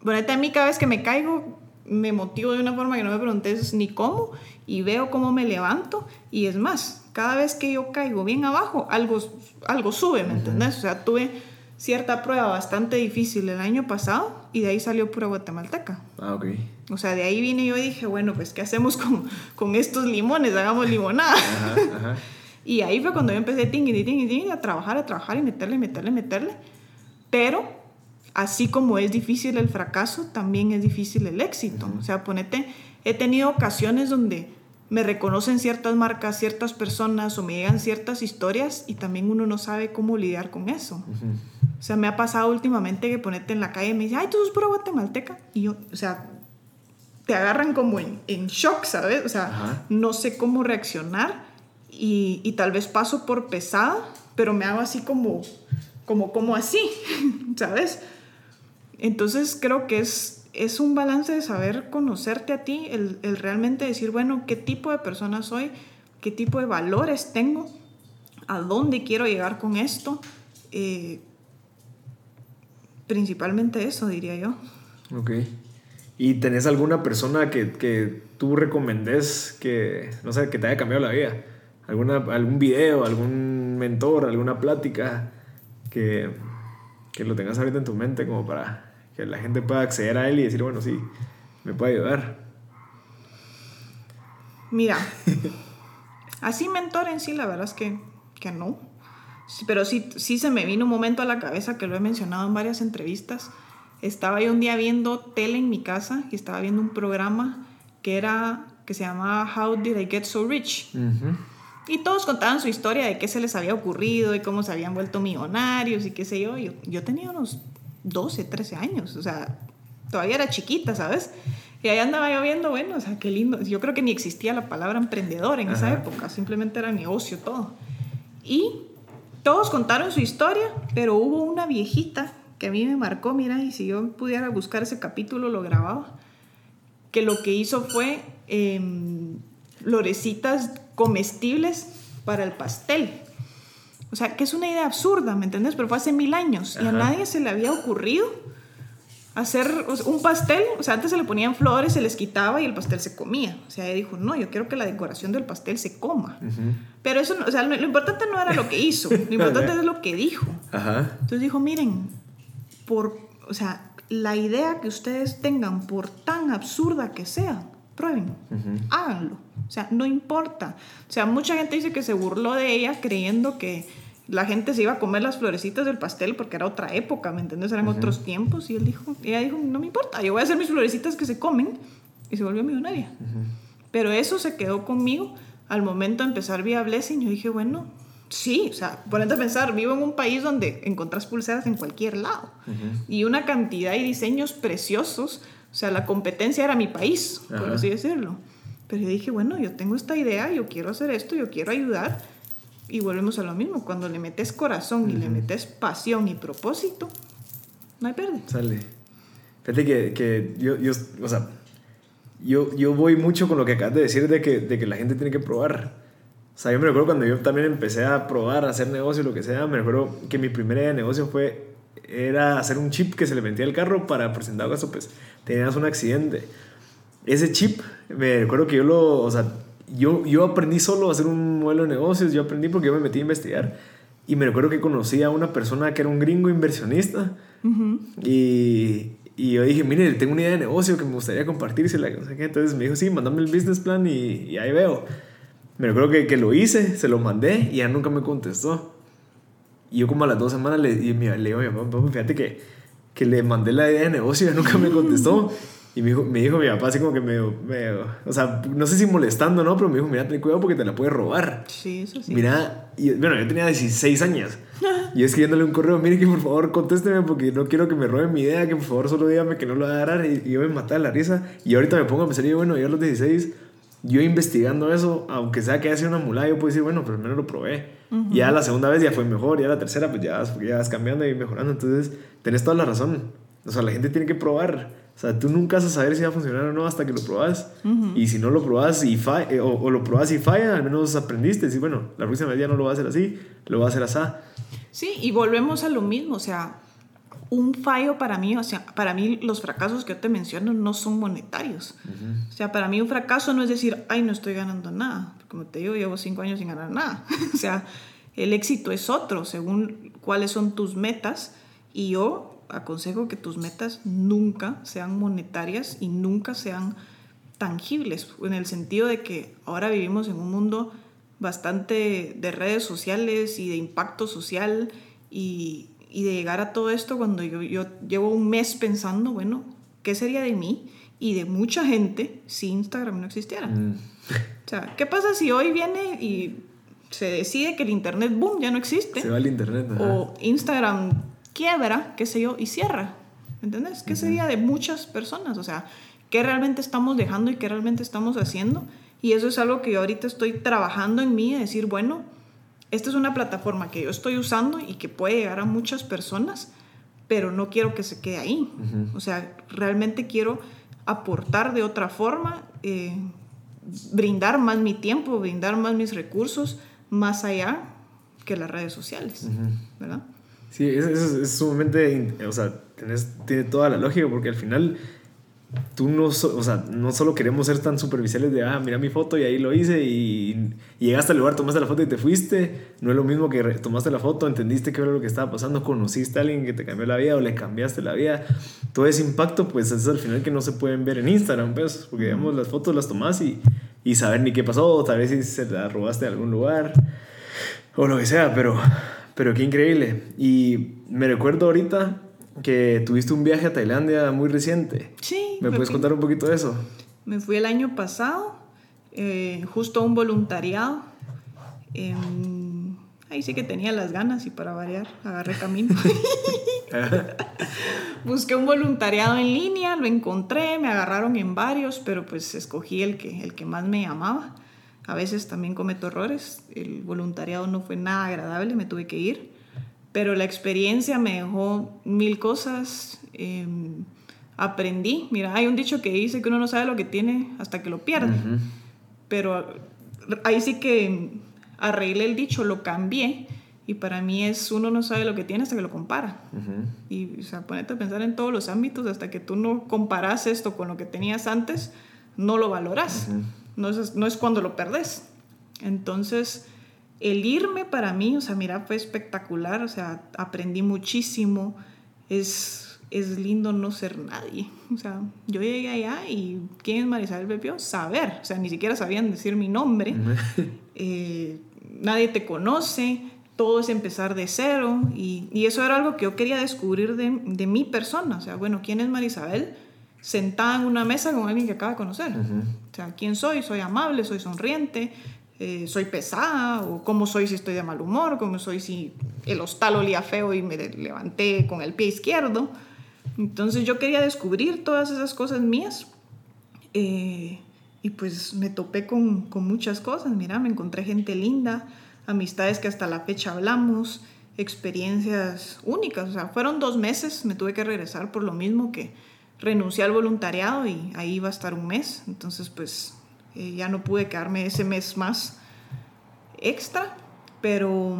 ponete a mí cada vez que me caigo, me motivo de una forma que no me preguntes ni cómo y veo cómo me levanto y es más, cada vez que yo caigo bien abajo, algo, algo sube, ¿me entendés? O sea, tuve cierta prueba bastante difícil el año pasado y de ahí salió pura guatemalteca. Ah, ok. O sea, de ahí vine yo y dije, bueno, pues, ¿qué hacemos con, con estos limones? Hagamos limonada. Ajá, ajá. Y ahí fue cuando yo empecé tingui, tingui, tingui, a trabajar, a trabajar y meterle, meterle, meterle. Pero, así como es difícil el fracaso, también es difícil el éxito. O sea, ponete, he tenido ocasiones donde me reconocen ciertas marcas, ciertas personas o me llegan ciertas historias y también uno no sabe cómo lidiar con eso. Ujú. O sea, me ha pasado últimamente que ponete en la calle y me dice, ay, tú sos pura guatemalteca. Y yo, o sea, te agarran como en, en shock, ¿sabes? O sea, Ajá. no sé cómo reaccionar y, y tal vez paso por pesada, pero me hago así como, como, así, ¿sabes? Entonces creo que es, es un balance de saber conocerte a ti, el, el realmente decir, bueno, qué tipo de persona soy, qué tipo de valores tengo, a dónde quiero llegar con esto. eh, principalmente eso, diría yo. Ok. ¿Y tenés alguna persona que, que tú recomendés que, no sé, que te haya cambiado la vida? ¿Alguna, ¿Algún video, algún mentor, alguna plática que, que lo tengas ahorita en tu mente como para que la gente pueda acceder a él y decir, bueno, sí, me puede ayudar? Mira, así mentor en sí, la verdad es que, que no. Pero sí, sí se me vino un momento a la cabeza que lo he mencionado en varias entrevistas, estaba yo un día viendo tele en mi casa y estaba viendo un programa que era que se llamaba How Did I Get So Rich? Y todos contaban su historia de qué se les había ocurrido y cómo se habían vuelto millonarios y qué sé yo. Yo, yo tenía unos 12, 13 años, o sea, todavía era chiquita, ¿sabes? Y ahí andaba yo viendo, bueno, o sea, qué lindo. Yo creo que ni existía la palabra emprendedor en esa época, simplemente era negocio todo. Y todos contaron su historia, pero hubo una viejita que a mí me marcó, mira, y si yo pudiera buscar ese capítulo, lo grababa, que lo que hizo fue em, florecitas comestibles para el pastel. O sea, que es una idea absurda, ¿me entiendes? Pero fue hace mil años y a nadie se le había ocurrido hacer un pastel, o sea, antes se le ponían flores, se les quitaba y el pastel se comía. O sea, ella dijo, no, yo quiero que la decoración del pastel se coma. Pero eso, o sea, lo, importante no era lo que hizo, lo importante es lo que dijo. Entonces dijo, miren, por, o sea, la idea que ustedes tengan, por tan absurda que sea, prueben, háganlo. O sea, no importa. O sea, mucha gente dice que se burló de ella creyendo que la gente se iba a comer las florecitas del pastel porque era otra época, ¿me entiendes? Eran otros tiempos y él dijo, ella dijo, no me importa, yo voy a hacer mis florecitas que se comen y se volvió millonaria. Pero eso se quedó conmigo al momento de empezar Via Blessing. Yo dije, bueno, sí, o sea, ponete a pensar, vivo en un país donde encontrás pulseras en cualquier lado y una cantidad de diseños preciosos. O sea, la competencia era mi país, por así decirlo. Pero yo dije, bueno, yo tengo esta idea, yo quiero hacer esto, yo quiero ayudar y volvemos a lo mismo, cuando le metes corazón y le metes pasión y propósito, no hay pérdida. Sale. Fíjate que, que yo, yo, o sea, yo, yo voy mucho con lo que acabas de decir de que, de que la gente tiene que probar. O sea, yo me recuerdo cuando yo también empecé a probar, a hacer negocio, lo que sea, me recuerdo que mi primera idea de negocio fue, era hacer un chip que se le metía al carro para, presentar caso, pues, tenías un accidente. Ese chip, me recuerdo que yo lo, o sea, yo, yo aprendí solo a hacer un modelo de negocios, yo aprendí porque yo me metí a investigar. Y me recuerdo que conocí a una persona que era un gringo inversionista. y, y, yo dije, mire, tengo una idea de negocio que me gustaría compartírsela. Entonces me dijo, sí, mandame el business plan y, y ahí veo. Me recuerdo que, que, lo hice, se lo mandé y ya nunca me contestó. Y yo como a las dos semanas le, y le digo a mi papá, fíjate que, que le mandé la idea de negocio y nunca me contestó. Y me dijo, me dijo mi papá así como que me, me, o sea, no sé si molestando, ¿no? Pero me dijo, mira, ten cuidado porque te la puedes robar. Sí, eso sí. Mira, y, bueno, yo tenía 16 años. y escribiéndole un correo, mire que por favor contésteme porque no quiero que me roben mi idea, que por favor solo dígame que no lo va a agarrar. Y, yo me maté de la risa. Y ahorita me pongo a pensar, y bueno, yo a los 16, yo investigando eso, aunque sea que haya sido una mulada, yo puedo decir, bueno, pero primero lo probé. Y ya la segunda vez ya fue mejor, ya la tercera pues ya ya vas cambiando y mejorando. Entonces, tenés toda la razón. O sea, la gente tiene que probar. O sea, tú nunca vas a saber si va a funcionar o no hasta que lo probas. Y si no lo probas y falla, eh, o, lo probas y falla, al menos aprendiste. Y bueno, la próxima vez ya no lo va a hacer así, lo va a hacer así. Sí, y volvemos a lo mismo. O sea, un fallo para mí, o sea, para mí los fracasos que yo te menciono no son monetarios. O sea, para mí un fracaso no es decir, ay, no estoy ganando nada. Como te digo, llevo cinco años sin ganar nada. o sea, el éxito es otro, según cuáles son tus metas. Y yo aconsejo que tus metas nunca sean monetarias y nunca sean tangibles, en el sentido de que ahora vivimos en un mundo bastante de redes sociales y de impacto social y, y de llegar a todo esto cuando yo, yo, llevo un mes pensando, bueno, ¿qué sería de mí y de mucha gente si Instagram no existiera? Mm. O sea, ¿qué pasa si hoy viene y se decide que el Internet, boom, ya no existe? Se va el Internet. O Instagram quiebra, qué sé yo, y cierra. ¿Entendés? ¿Qué sería de muchas personas? O sea, ¿qué realmente estamos dejando y qué realmente estamos haciendo? Y eso es algo que yo ahorita estoy trabajando en mí, de decir, bueno, esta es una plataforma que yo estoy usando y que puede llegar a muchas personas, pero no quiero que se quede ahí. O sea, realmente quiero aportar de otra forma, eh, brindar más mi tiempo, brindar más mis recursos, más allá que las redes sociales, ¿verdad? Sí, es, es, sumamente, o sea, tiene toda la lógica porque al final tú no, o sea, no solo queremos ser tan superficiales de, ah, mira mi foto y ahí lo hice y, llegaste al lugar, tomaste la foto y te fuiste. No es lo mismo que tomaste la foto, entendiste qué era lo que estaba pasando, conociste a alguien que te cambió la vida o le cambiaste la vida. Todo ese impacto, pues es al final que no se pueden ver en Instagram, pues, porque digamos las fotos las tomas y, y saber ni qué pasó, tal vez si se la robaste en algún lugar o lo que sea, pero pero qué increíble. Y me recuerdo ahorita, que tuviste un viaje a Tailandia muy reciente. Sí. ¿Me puedes contar un poquito de eso? Me fui el año pasado, eh, justo a un voluntariado. ahí sí que tenía las ganas y para variar, agarré camino. Busqué un voluntariado en línea, lo encontré, me agarraron en varios, pero pues escogí el que, el que más me llamaba. A veces también cometo errores, el voluntariado no fue nada agradable, me tuve que ir, pero la experiencia me dejó mil cosas, em, aprendí. Mira, hay un dicho que dice que uno no sabe lo que tiene hasta que lo pierde, pero ahí sí que arreglé el dicho, lo cambié y para mí es, uno no sabe lo que tiene hasta que lo compara. Y, o sea, ponete a pensar en todos los ámbitos, hasta que tú no comparas esto con lo que tenías antes, no lo valoras. no, es, no es cuando lo perdes. Entonces, el irme para mí, o sea, mira, fue espectacular, o sea, aprendí muchísimo. Es, es lindo no ser nadie. O sea, yo llegué allá y ¿quién es Marisabel Pepio? Saber, o sea, ni siquiera sabían decir mi nombre. Eh, nadie te conoce todo es empezar de cero y, y, eso era algo que yo quería descubrir de, de, mi persona. O sea, bueno, ¿quién es Marisabel? Sentada en una mesa con alguien que acaba de conocer. O sea, ¿quién soy? ¿Soy amable? ¿Soy sonriente? Eh, ¿Soy pesada? ¿O cómo soy si estoy de mal humor? ¿Cómo soy si el hostal olía feo y me levanté con el pie izquierdo? Entonces yo quería descubrir todas esas cosas mías. Eh, y pues me topé con, con muchas cosas. Mira, me encontré gente linda amistades que hasta la fecha hablamos, experiencias únicas. O sea, fueron dos meses, me tuve que regresar por lo mismo que renuncié al voluntariado y ahí iba a estar un mes. Entonces, pues eh, ya no pude quedarme ese mes más extra, pero,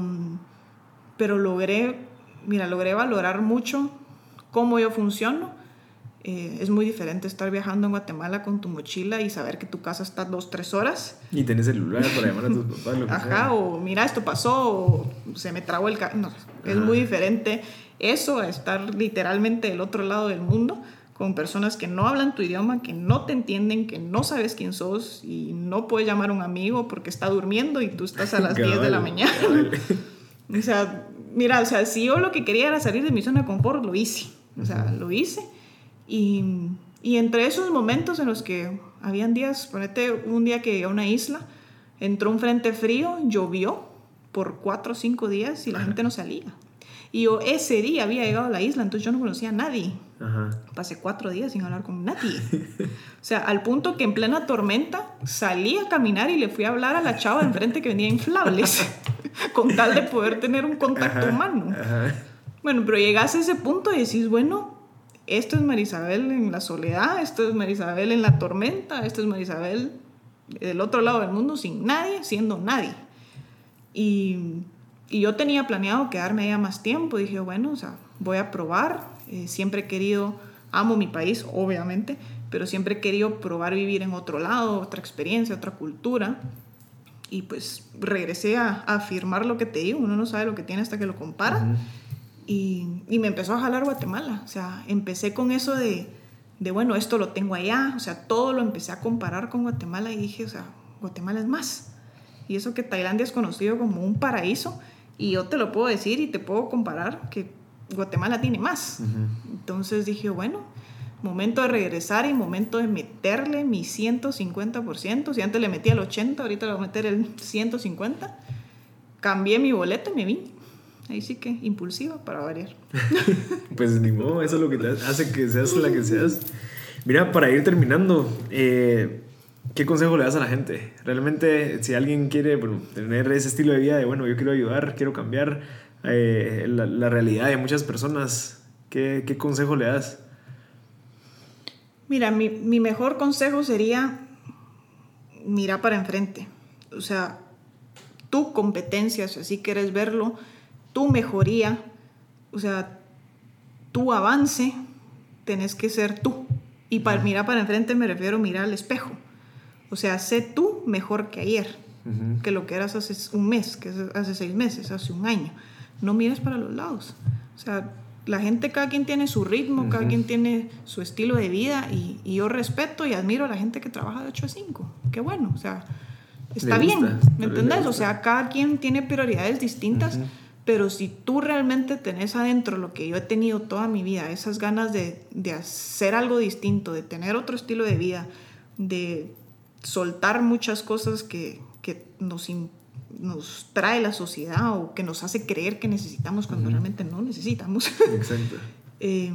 pero logré, mira, logré valorar mucho cómo yo funciono eh, es muy diferente estar viajando en Guatemala con tu mochila y saber que tu casa está dos, tres horas. Y tenés celular para llamar a tus papás. Lo Ajá, o mira, esto pasó, o se me trabó el... No, es muy diferente eso a estar literalmente del otro lado del mundo con personas que no hablan tu idioma, que no te entienden, que no sabes quién sos y no puedes llamar a un amigo porque está durmiendo y tú estás a las 10 de la mañana. o sea, mira, o sea, si yo lo que quería era salir de mi zona de confort, lo hice. O sea, lo hice y, y, entre esos momentos en los que habían días, ponete un día que a una isla, entró un frente frío, llovió por cuatro o cinco días y la gente no salía. Y yo ese día había llegado a la isla, entonces yo no conocía a nadie. Pasé cuatro días sin hablar con nadie. o sea, al punto que en plena tormenta salí a caminar y le fui a hablar a la chava de enfrente que vendía inflables, con tal de poder tener un contacto humano. Bueno, pero llegas a ese punto y decís, bueno, esto es Marisabel en la soledad, esto es Marisabel en la tormenta, esto es Marisabel del otro lado del mundo sin nadie, siendo nadie. Y, y yo tenía planeado quedarme allá más tiempo, dije, bueno, o sea, voy a probar, eh, siempre he querido, amo mi país, obviamente, pero siempre he querido probar vivir en otro lado, otra experiencia, otra cultura. Y pues regresé a, afirmar lo que te digo, uno no sabe lo que tiene hasta que lo compara. Y, y, me empezó a jalar Guatemala. O sea, empecé con eso de, de, bueno, esto lo tengo allá. O sea, todo lo empecé a comparar con Guatemala y dije, o sea, Guatemala es más. Y eso que Tailandia es conocido como un paraíso. Y yo te lo puedo decir y te puedo comparar que Guatemala tiene más. Entonces dije, bueno, momento de regresar y momento de meterle mi 150%. Si antes le metía el 80, ahorita le voy a meter el 150. Cambié mi boleto y me vine. Ahí sí que impulsiva para variar. pues ni modo, eso es lo que te hace que seas la que seas. Mira, para ir terminando, eh, ¿qué consejo le das a la gente? Realmente, si alguien quiere bueno, tener ese estilo de vida de, bueno, yo quiero ayudar, quiero cambiar eh, la, la, realidad de muchas personas, ¿qué, qué consejo le das? Mira, mi, mi mejor consejo sería mirar para enfrente. O sea, tu competencia, si así quieres verlo, tu mejoría, o sea, tu avance, tenés que ser tú. Y para mirar para enfrente me refiero a mirar al espejo. O sea, sé tú mejor que ayer, que lo que eras hace un mes, que hace seis meses, hace un año. No mires para los lados. O sea, la gente, cada quien tiene su ritmo, cada quien tiene su estilo de vida y, y, yo respeto y admiro a la gente que trabaja de 8 a 5. Qué bueno, o sea, está bien, ¿me entendés? O sea, cada quien tiene prioridades distintas Pero si tú realmente tenés adentro lo que yo he tenido toda mi vida, esas ganas de, de hacer algo distinto, de tener otro estilo de vida, de soltar muchas cosas que, que nos, nos trae la sociedad o que nos hace creer que necesitamos cuando realmente no necesitamos. Exacto. eh,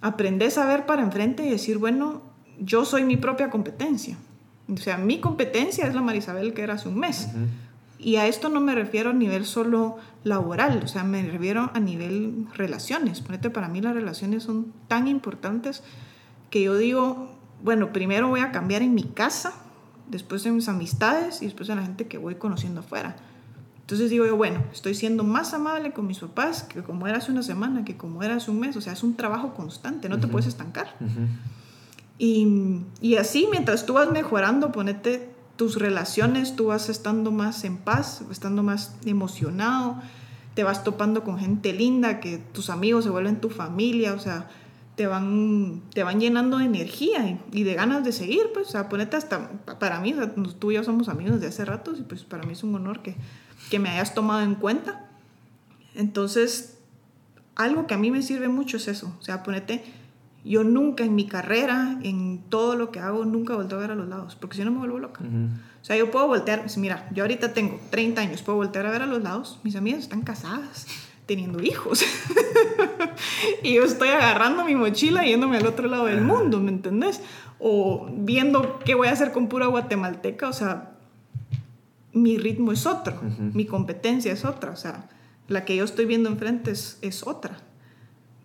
aprendes a ver para enfrente y decir, bueno, yo soy mi propia competencia. O sea, mi competencia es la Marisabel que era hace un mes. Y a esto no me refiero a nivel solo laboral, o sea, me refiero a nivel relaciones. Ponete, para mí las relaciones son tan importantes que yo digo, bueno, primero voy a cambiar en mi casa, después en mis amistades y después en la gente que voy conociendo afuera. Entonces digo yo, bueno, estoy siendo más amable con mis papás que como era hace una semana, que como era hace un mes. O sea, es un trabajo constante, no te puedes estancar. y, y, así, mientras tú vas mejorando, ponete tus relaciones, tú vas estando más en paz, estando más emocionado, te vas topando con gente linda, que tus amigos se vuelven tu familia, o sea, te van, te van llenando de energía y, de ganas de seguir, pues, o sea, ponete hasta, para mí, tú y yo somos amigos de hace rato y pues para mí es un honor que, que me hayas tomado en cuenta. Entonces, algo que a mí me sirve mucho es eso, o sea, ponete, yo nunca en mi carrera, en todo lo que hago, nunca vuelto a ver a los lados, porque si no me vuelvo loca. O sea, yo puedo voltear, pues, mira, yo ahorita tengo 30 años, puedo voltear a ver a los lados, mis amigas están casadas, teniendo hijos. y yo estoy agarrando mi mochila yéndome al otro lado del mundo, ¿me entendés? O viendo qué voy a hacer con pura guatemalteca, o sea, mi ritmo es otro, mi competencia es otra, o sea, la que yo estoy viendo enfrente es, es otra.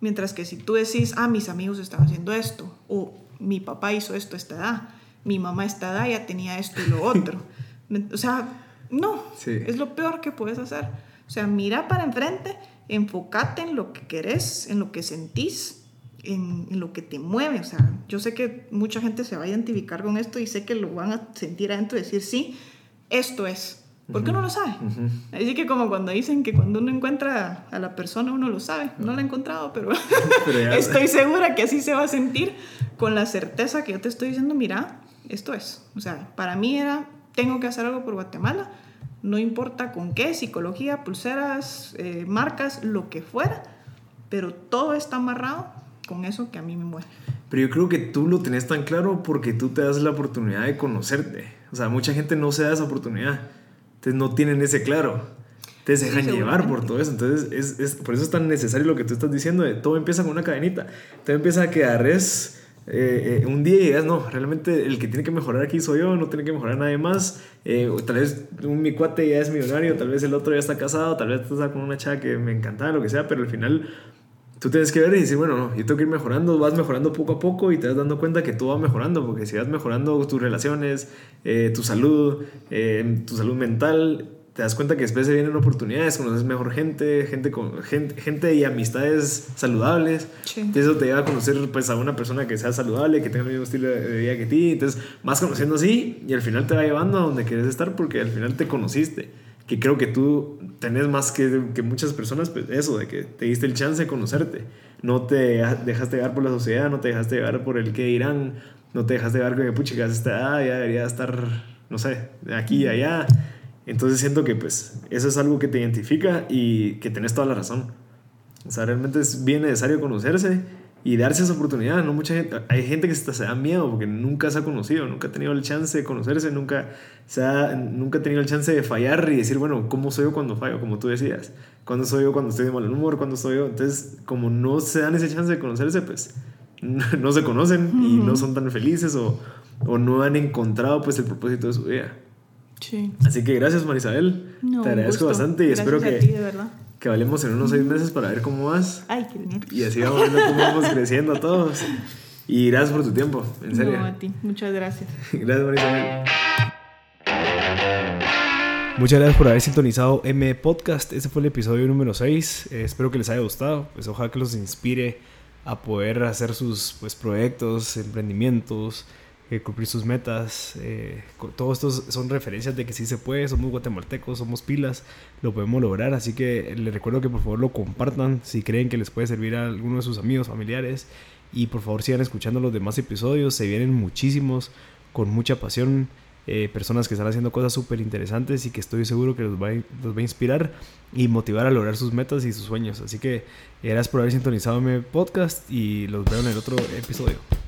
Mientras que si tú decís, ah, mis amigos están haciendo esto, o mi papá hizo esto a esta edad, mi mamá a esta edad ya tenía esto y lo otro. o sea, no, es lo peor que puedes hacer. O sea, mira para enfrente, enfócate en lo que querés, en lo que sentís, en, en, lo que te mueve. O sea, yo sé que mucha gente se va a identificar con esto y sé que lo van a sentir adentro y decir, sí, esto es. ¿Por qué uno lo sabe? Así que como cuando dicen que cuando uno encuentra a la persona uno lo sabe. No la he encontrado, pero, estoy segura que así se va a sentir con la certeza que yo te estoy diciendo, mira, esto es. O sea, para mí era, tengo que hacer algo por Guatemala, no importa con qué, psicología, pulseras, eh, marcas, lo que fuera, pero todo está amarrado con eso que a mí me mueve. Pero yo creo que tú lo tenés tan claro porque tú te das la oportunidad de conocerte. O sea, mucha gente no se da esa oportunidad entonces no tienen ese claro. Te dejan llevar por todo eso. Entonces, es, es, por eso es tan necesario lo que tú estás diciendo. De, todo empieza con una cadenita. Todo empieza a que agarres eh, eh, un día digas, no, realmente el que tiene que mejorar aquí soy yo, no tiene que mejorar nadie más. Eh, tal vez mi cuate ya es millonario, tal vez el otro ya está casado, tal vez está con una chava que me encantaba, lo que sea, pero al final tú tienes que ver y decir, bueno, no, yo tengo que ir mejorando, vas mejorando poco a poco y te vas dando cuenta que todo va mejorando, porque si vas mejorando tus relaciones, eh, tu salud, tu salud mental, te das cuenta que después se vienen oportunidades, conoces mejor gente, gente, con, gente, gente y amistades saludables. Sí. Eso te lleva a conocer pues, a una persona que sea saludable, que tenga el mismo estilo de vida que ti. Entonces vas conociendo así y al final te va llevando a donde quieres estar porque al final te conociste que creo que tú tenés más que, que, muchas personas, pues eso, de que te diste el chance de conocerte. No te dejaste llevar por la sociedad, no te dejaste llevar por el que dirán, no te dejaste llevar con que, pucha, que ah, ya debería estar, no sé, de aquí y allá. Entonces siento que pues eso es algo que te identifica y que tenés toda la razón. O sea, realmente es bien necesario conocerse y darse esa oportunidad. ¿no? Mucha gente, hay gente que se da miedo porque nunca se ha conocido, nunca ha tenido el chance de conocerse, nunca, se ha, nunca ha tenido el chance de fallar y decir, bueno, ¿cómo soy yo cuando fallo? Como tú decías, ¿cuándo soy yo cuando estoy de mal humor? ¿Cuándo soy yo? Entonces, como no se dan ese chance de conocerse, pues no se conocen y no son tan felices o, o, no han encontrado pues el propósito de su vida. Sí. Así que gracias Marisabel, te agradezco bastante y espero que... Ti, de verdad que valemos en unos seis meses para ver cómo vas. Ay, qué nervios. Y así vamos viendo cómo vamos creciendo todos. Y gracias por tu tiempo, en serio. No, a ti. Muchas gracias. gracias, Marisabel. Muchas gracias por haber sintonizado M Podcast. Este fue el episodio número 6. Eh, espero que les haya gustado. Pues ojalá que los inspire a poder hacer sus pues, proyectos, emprendimientos, eh, cumplir sus metas. Eh, todos estos son referencias de que sí se puede, somos guatemaltecos, somos pilas, lo podemos lograr. Así que les recuerdo que por favor lo compartan si creen que les puede servir a alguno de sus amigos, familiares. Y por favor sigan escuchando los demás episodios, se vienen muchísimos, con mucha pasión. eh, personas que están haciendo cosas súper interesantes y que estoy seguro que los va, los va a inspirar y motivar a lograr sus metas y sus sueños. Así que gracias por haber sintonizado mi podcast y los veo en el otro episodio.